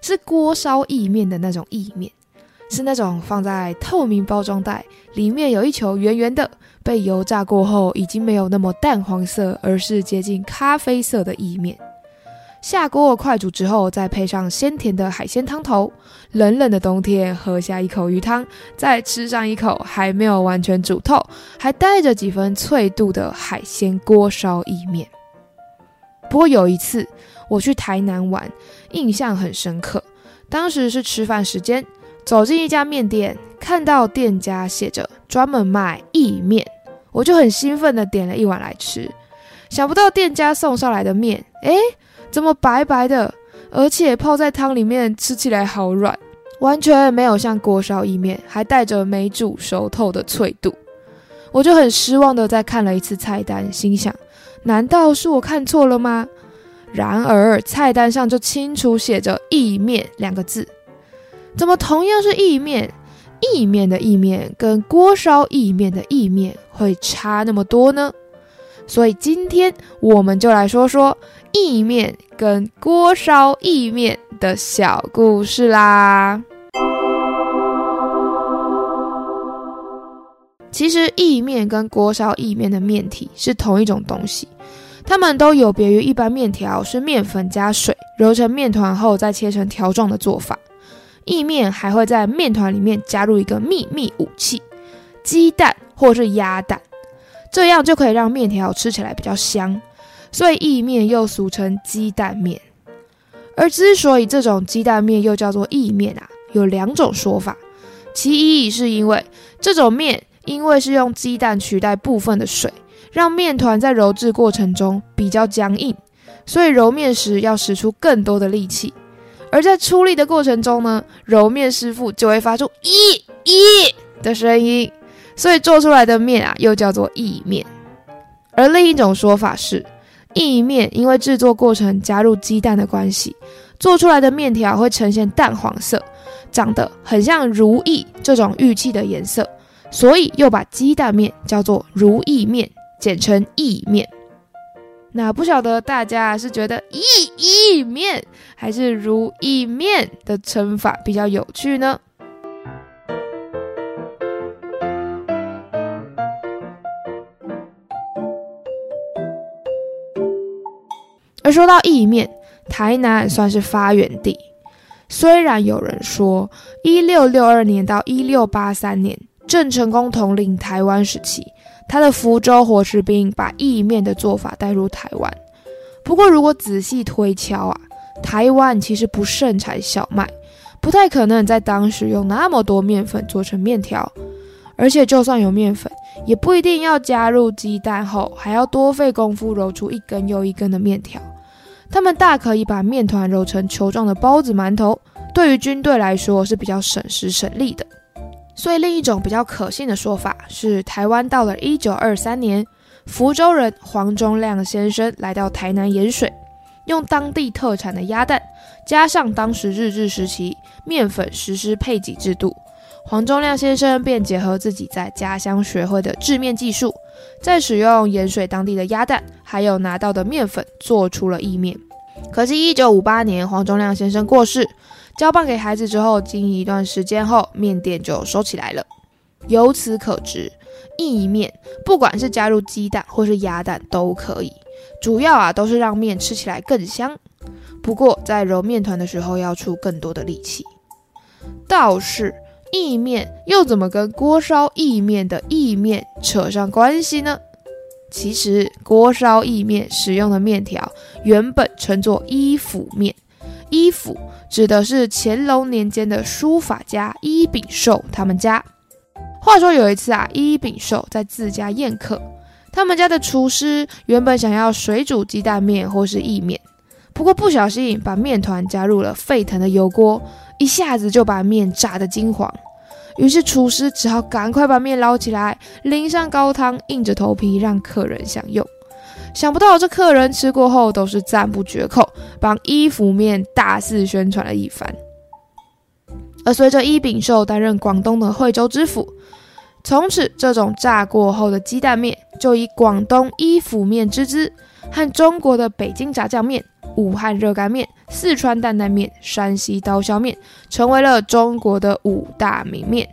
是锅烧意面的那种意面，是那种放在透明包装袋里面有一球圆圆的，被油炸过后已经没有那么淡黄色，而是接近咖啡色的意面。下锅快煮之后，再配上鲜甜的海鲜汤头，冷冷的冬天喝下一口鱼汤，再吃上一口还没有完全煮透，还带着几分脆度的海鲜锅烧意面。不过有一次。我去台南玩，印象很深刻。当时是吃饭时间，走进一家面店，看到店家写着专门卖意面，我就很兴奋的点了一碗来吃。想不到店家送上来的面，哎，怎么白白的，而且泡在汤里面，吃起来好软，完全没有像锅烧意面，还带着没煮熟透的脆度。我就很失望的再看了一次菜单，心想：难道是我看错了吗？然而菜单上就清楚写着“意面”两个字，怎么同样是意面，意面的意面跟锅烧意面的意面会差那么多呢？所以今天我们就来说说意面跟锅烧意面的小故事啦。其实意面跟锅烧意面的面体是同一种东西。它们都有别于一般面条，是面粉加水揉成面团后再切成条状的做法。意面还会在面团里面加入一个秘密武器——鸡蛋或是鸭蛋，这样就可以让面条吃起来比较香。所以意面又俗称鸡蛋面。而之所以这种鸡蛋面又叫做意面啊，有两种说法。其一是因为这种面因为是用鸡蛋取代部分的水。让面团在揉制过程中比较僵硬，所以揉面时要使出更多的力气。而在出力的过程中呢，揉面师傅就会发出“咦咦”的声音，所以做出来的面啊又叫做意面。而另一种说法是，意面因为制作过程加入鸡蛋的关系，做出来的面条会呈现淡黄色，长得很像如意这种玉器的颜色，所以又把鸡蛋面叫做如意面。简称意面，那不晓得大家是觉得意意面还是如意面的称法比较有趣呢？而说到意面，台南算是发源地。虽然有人说，一六六二年到一六八三年，郑成功统领台湾时期。他的福州火士兵把意面的做法带入台湾。不过，如果仔细推敲啊，台湾其实不盛产小麦，不太可能在当时用那么多面粉做成面条。而且，就算有面粉，也不一定要加入鸡蛋后还要多费功夫揉出一根又一根的面条。他们大可以把面团揉成球状的包子、馒头，对于军队来说是比较省时省力的。所以，另一种比较可信的说法是，台湾到了一九二三年，福州人黄忠亮先生来到台南盐水，用当地特产的鸭蛋，加上当时日治时期面粉实施配给制度，黄忠亮先生便结合自己在家乡学会的制面技术，再使用盐水当地的鸭蛋，还有拿到的面粉，做出了意面。可惜，一九五八年黄忠亮先生过世。交棒给孩子之后，经一段时间后，面店就收起来了。由此可知，意面不管是加入鸡蛋或是鸭蛋都可以，主要啊都是让面吃起来更香。不过在揉面团的时候要出更多的力气。倒是意面又怎么跟锅烧意面的意面扯上关系呢？其实锅烧意面使用的面条原本称作伊府面。伊府指的是乾隆年间的书法家伊秉寿他们家。话说有一次啊，伊秉寿在自家宴客，他们家的厨师原本想要水煮鸡蛋面或是意面，不过不小心把面团加入了沸腾的油锅，一下子就把面炸得金黄。于是厨师只好赶快把面捞起来，淋上高汤，硬着头皮让客人享用。想不到这客人吃过后都是赞不绝口，帮伊府面大肆宣传了一番。而随着伊秉寿担任广东的惠州知府，从此这种炸过后的鸡蛋面就以广东伊府面之姿，和中国的北京炸酱面、武汉热干面、四川担担面、山西刀削面，成为了中国的五大名面。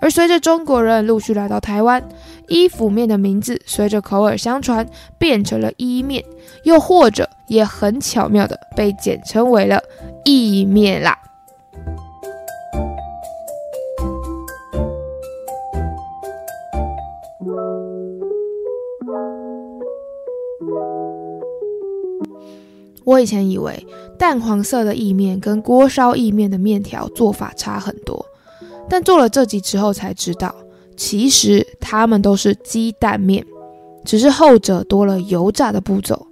而随着中国人陆续来到台湾，伊府面的名字随着口耳相传变成了伊面，又或者也很巧妙的被简称为了意面啦。我以前以为淡黄色的意面跟锅烧意面的面条做法差很多，但做了这集之后才知道，其实它们都是鸡蛋面，只是后者多了油炸的步骤，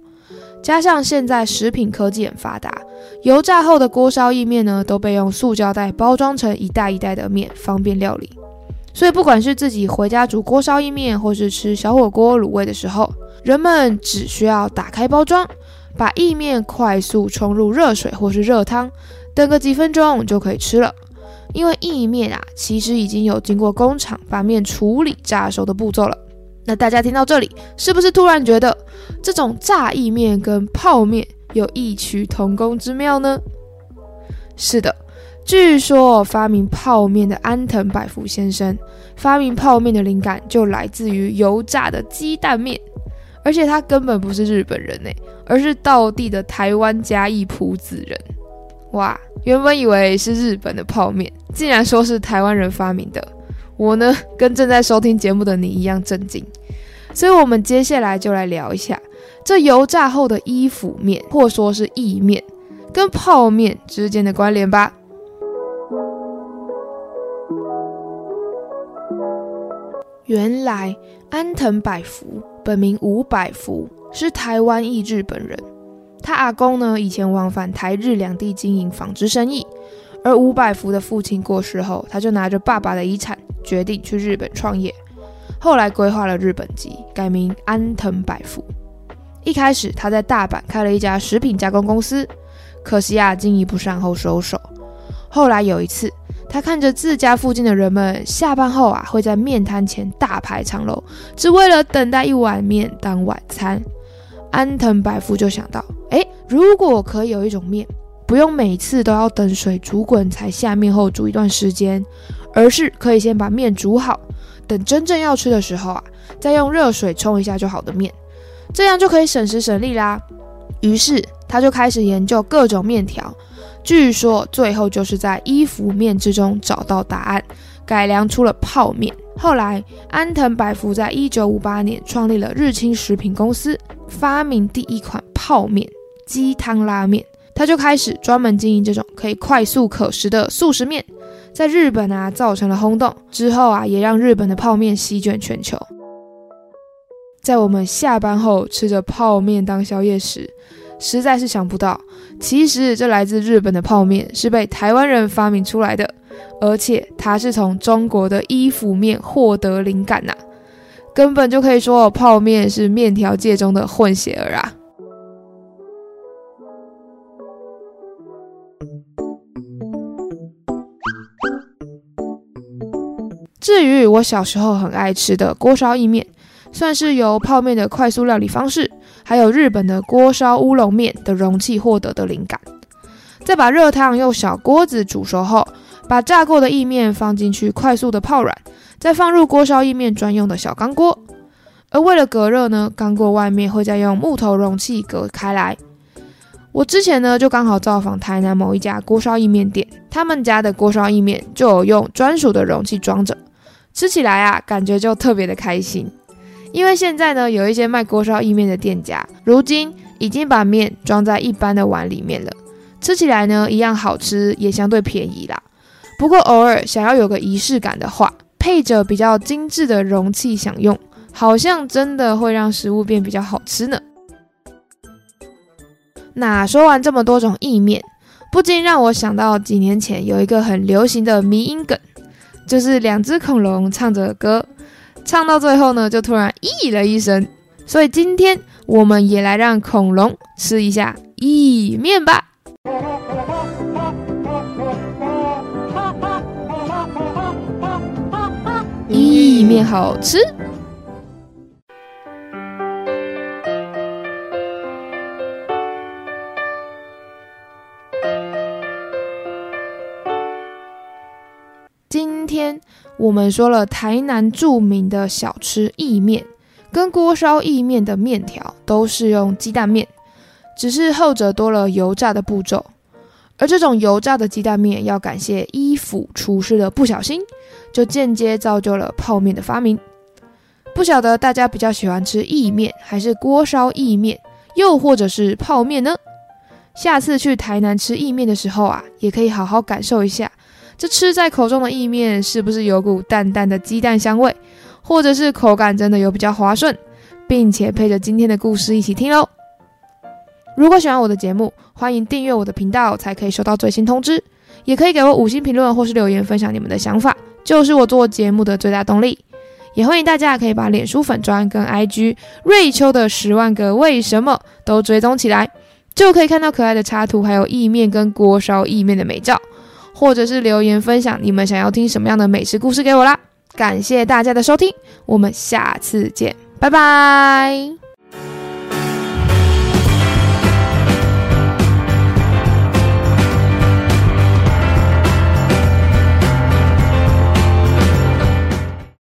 加上现在食品科技很发达，油炸后的锅烧意面呢都被用塑胶袋包装成一袋一袋的面，方便料理。所以不管是自己回家煮锅烧意面，或是吃小火锅卤味的时候，人们只需要打开包装。把意面快速冲入热水或是热汤，等个几分钟就可以吃了。因为意面啊，其实已经有经过工厂把面处理炸熟的步骤了。那大家听到这里，是不是突然觉得这种炸意面跟泡面有异曲同工之妙呢？是的，据说发明泡面的安藤百福先生，发明泡面的灵感就来自于油炸的鸡蛋面。而且他根本不是日本人呢，而是道地的台湾嘉义埔子人。哇，原本以为是日本的泡面，竟然说是台湾人发明的。我呢，跟正在收听节目的你一样震惊。所以，我们接下来就来聊一下这油炸后的伊府面，或说是意面，跟泡面之间的关联吧。原来安藤百福。本名吴百福，是台湾裔日本人。他阿公呢，以前往返台日两地经营纺织生意。而吴百福的父亲过世后，他就拿着爸爸的遗产，决定去日本创业。后来规划了日本籍，改名安藤百福。一开始他在大阪开了一家食品加工公司，可惜啊，经营不善后收手。后来有一次。他看着自家附近的人们下班后啊，会在面摊前大排长龙，只为了等待一碗面当晚餐。安藤百福就想到，如果可以有一种面，不用每次都要等水煮滚才下面后煮一段时间，而是可以先把面煮好，等真正要吃的时候啊，再用热水冲一下就好的面，这样就可以省时省力啦。于是他就开始研究各种面条。据说最后就是在伊福面之中找到答案，改良出了泡面。后来安藤百福在一九五八年创立了日清食品公司，发明第一款泡面——鸡汤拉面。他就开始专门经营这种可以快速可食的速食面，在日本啊造成了轰动。之后啊，也让日本的泡面席卷全球。在我们下班后吃着泡面当宵夜时，实在是想不到，其实这来自日本的泡面是被台湾人发明出来的，而且它是从中国的衣服面获得灵感呐，根本就可以说泡面是面条界中的混血儿啊。至于我小时候很爱吃的锅烧意面。算是由泡面的快速料理方式，还有日本的锅烧乌龙面的容器获得的灵感。再把热汤用小锅子煮熟后，把炸过的意面放进去，快速的泡软，再放入锅烧意面专用的小钢锅。而为了隔热呢，钢锅外面会再用木头容器隔开来。我之前呢就刚好造访台南某一家锅烧意面店，他们家的锅烧意面就有用专属的容器装着，吃起来啊感觉就特别的开心。因为现在呢，有一些卖锅烧意面的店家，如今已经把面装在一般的碗里面了，吃起来呢一样好吃，也相对便宜啦。不过偶尔想要有个仪式感的话，配着比较精致的容器享用，好像真的会让食物变比较好吃呢。那说完这么多种意面，不禁让我想到几年前有一个很流行的迷因梗，就是两只恐龙唱着歌，唱到最后呢，就突然咦了一声。所以今天我们也来让恐龙吃一下意面吧。意面好吃。我们说了台南著名的小吃意面，跟锅烧意面的面条都是用鸡蛋面，只是后者多了油炸的步骤。而这种油炸的鸡蛋面，要感谢一府厨师的不小心，就间接造就了泡面的发明。不晓得大家比较喜欢吃意面，还是锅烧意面，又或者是泡面呢？下次去台南吃意面的时候啊，也可以好好感受一下，这吃在口中的意面是不是有股淡淡的鸡蛋香味，或者是口感真的有比较滑顺，并且配着今天的故事一起听喽。如果喜欢我的节目，欢迎订阅我的频道，才可以收到最新通知。也可以给我五星评论或是留言分享你们的想法，就是我做节目的最大动力。也欢迎大家可以把脸书粉砖跟 IG 瑞秋的十万个为什么都追踪起来，就可以看到可爱的插图，还有意面跟锅烧意面的美照，或者是留言分享你们想要听什么样的美食故事给我啦。感谢大家的收听，我们下次见，拜拜。